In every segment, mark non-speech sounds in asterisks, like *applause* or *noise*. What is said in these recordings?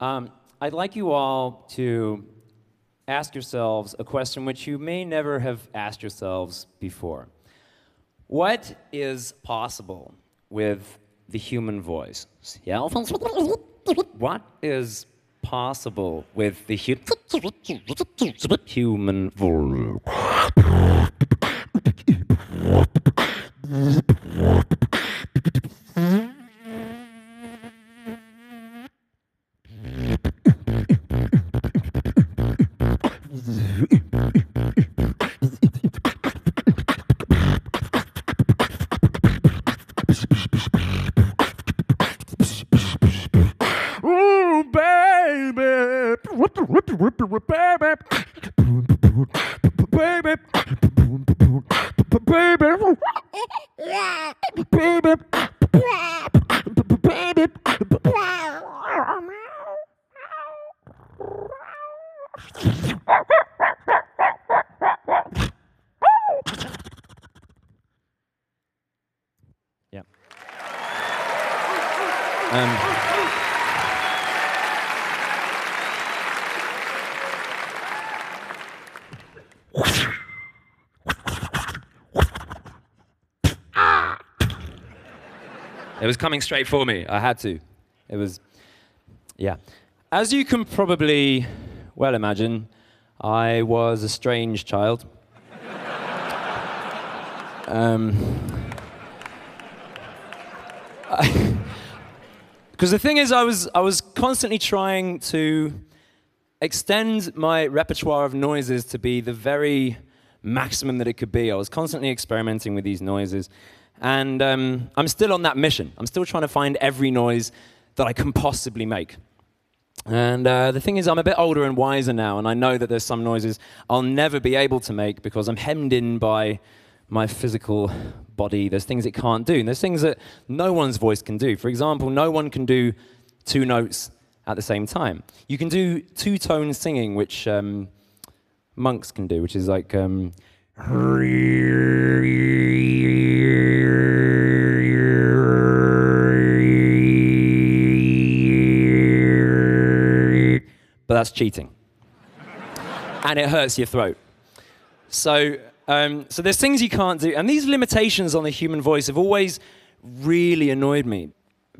Um, I'd like you all to ask yourselves a question which you may never have asked yourselves before. What is possible with the human voice? What is possible with the hu- human voice? It was coming straight for me. I had to. It was, yeah. As you can probably well imagine, I was a strange child. *laughs* um, Because the thing is, I was, I was constantly trying to extend my repertoire of noises to be the very maximum that it could be. I was constantly experimenting with these noises. And um, I'm still on that mission. I'm still trying to find every noise that I can possibly make. And uh, the thing is, I'm a bit older and wiser now, and I know that there's some noises I'll never be able to make because I'm hemmed in by my physical body. There's things it can't do, and there's things that no one's voice can do. For example, no one can do two notes at the same time. You can do two tone singing, which um, monks can do, which is like. Um, but that's cheating. and it hurts your throat. So, um, so there's things you can't do. And these limitations on the human voice have always really annoyed me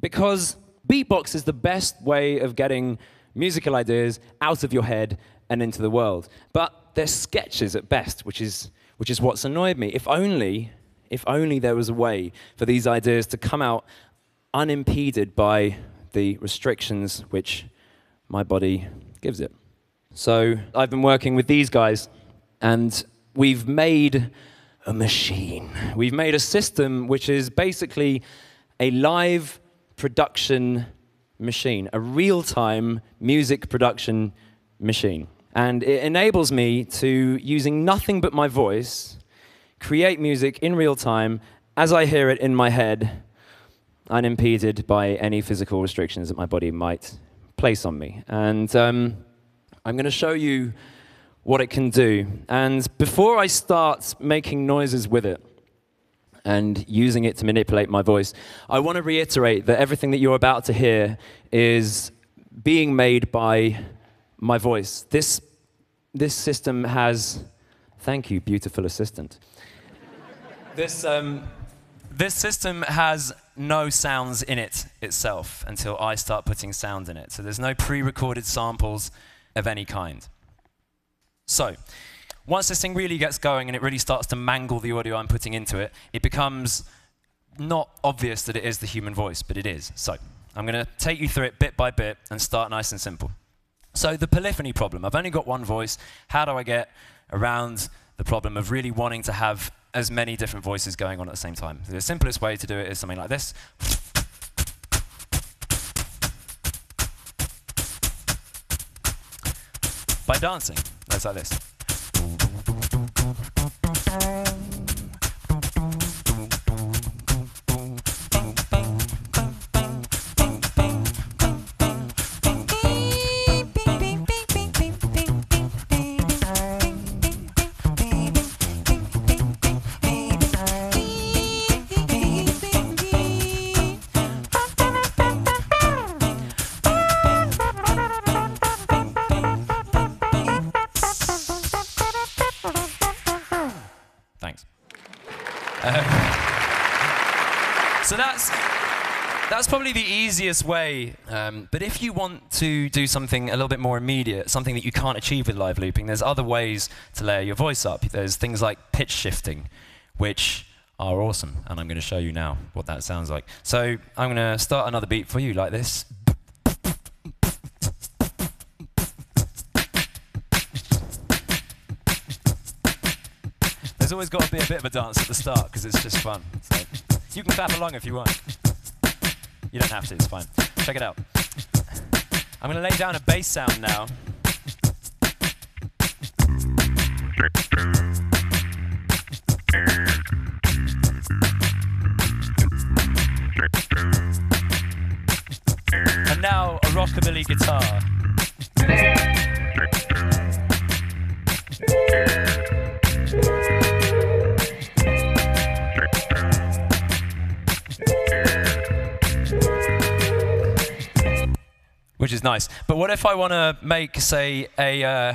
because beatbox is the best way of getting musical ideas out of your head and into the world. But they're sketches at best, which is, which is what's annoyed me. If only, if only there was a way for these ideas to come out unimpeded by the restrictions which my body gives it. So I've been working with these guys, and we've made a machine. We've made a system which is basically a live production machine, a real time music production machine. And it enables me to, using nothing but my voice, create music in real time as I hear it in my head, unimpeded by any physical restrictions that my body might place on me. And um, I'm going to show you what it can do. And before I start making noises with it and using it to manipulate my voice, I want to reiterate that everything that you're about to hear is being made by my voice. This, this system has, thank you, beautiful assistant. this, um, this system has no sounds in it itself until I start putting sound in it. So there's no pre recorded samples of any kind. So, once this thing really gets going and it really starts to mangle the audio I'm putting into it, it becomes not obvious that it is the human voice, but it is. So, I'm going to take you through it bit by bit and start nice and simple. So, the polyphony problem I've only got one voice. How do I get around the problem of really wanting to have as many different voices going on at the same time? The simplest way to do it is something like this. By dancing. That's like this. Um, so that's that's probably the easiest way. Um, but if you want to do something a little bit more immediate, something that you can't achieve with live looping, there's other ways to layer your voice up. There's things like pitch shifting, which are awesome, and I'm going to show you now what that sounds like. So I'm going to start another beat for you like this. There's always got to be a bit of a dance at the start because it's just fun. So you can clap along if you want. You don't have to, it's fine. Check it out. I'm going to lay down a bass sound now. And now a rockabilly guitar. Is nice. But what if I want to make, say, a. Uh,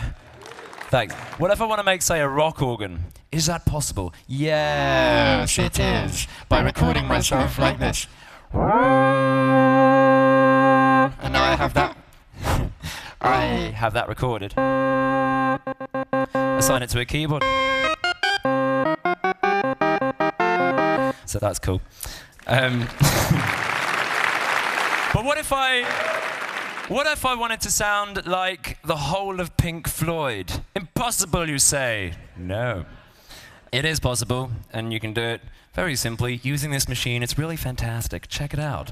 thanks. What if I want to make, say, a rock organ? Is that possible? Yes, it is. By recording myself like this. And now I have that. *laughs* I have that recorded. Assign it to a keyboard. So that's cool. Um, *laughs* but what if I, what if I wanted to sound like the whole of Pink Floyd? Impossible, you say? No. It is possible, and you can do it very simply using this machine. It's really fantastic. Check it out.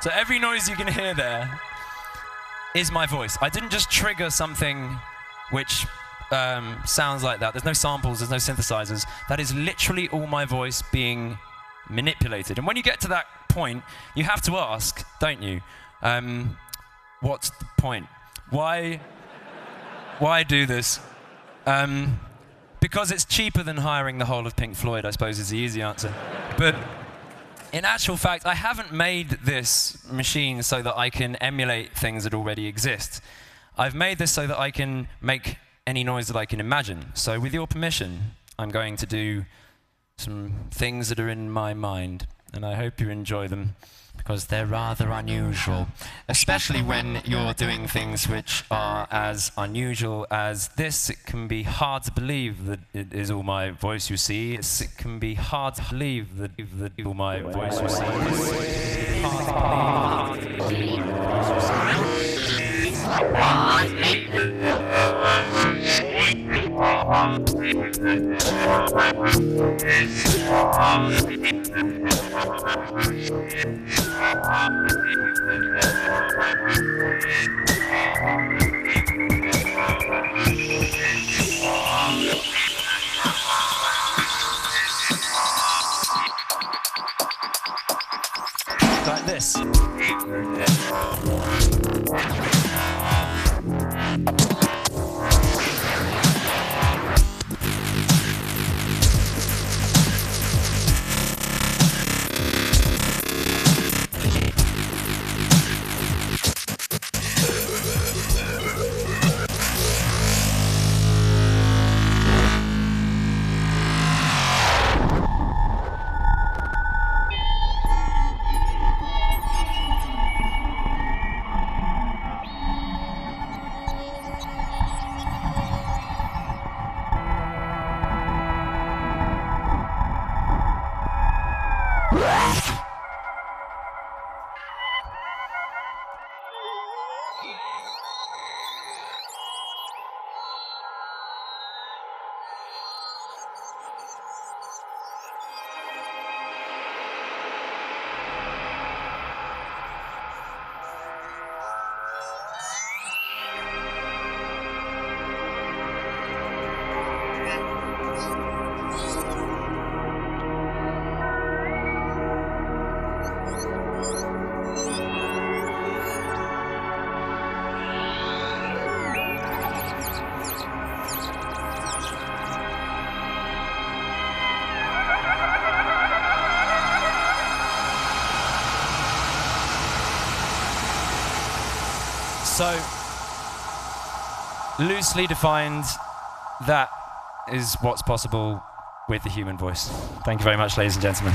So every noise you can hear there is my voice. I didn't just trigger something which um, sounds like that. There's no samples, there's no synthesizers. That is literally all my voice being manipulated. And when you get to that point, you have to ask, don't you? Um, what's the point? Why? Why do this? Um, because it's cheaper than hiring the whole of Pink Floyd, I suppose, is the easy answer. But in actual fact, I haven't made this machine so that I can emulate things that already exist. I've made this so that I can make any noise that I can imagine. So, with your permission, I'm going to do some things that are in my mind, and I hope you enjoy them because they're rather unusual, especially when you're doing things which are as unusual as this. It can be hard to believe that it is all my voice you see. It can be hard to believe that, that all my voice you see. It's hard to voice you So, loosely defined, that is what's possible with the human voice. Thank you very much, ladies and gentlemen.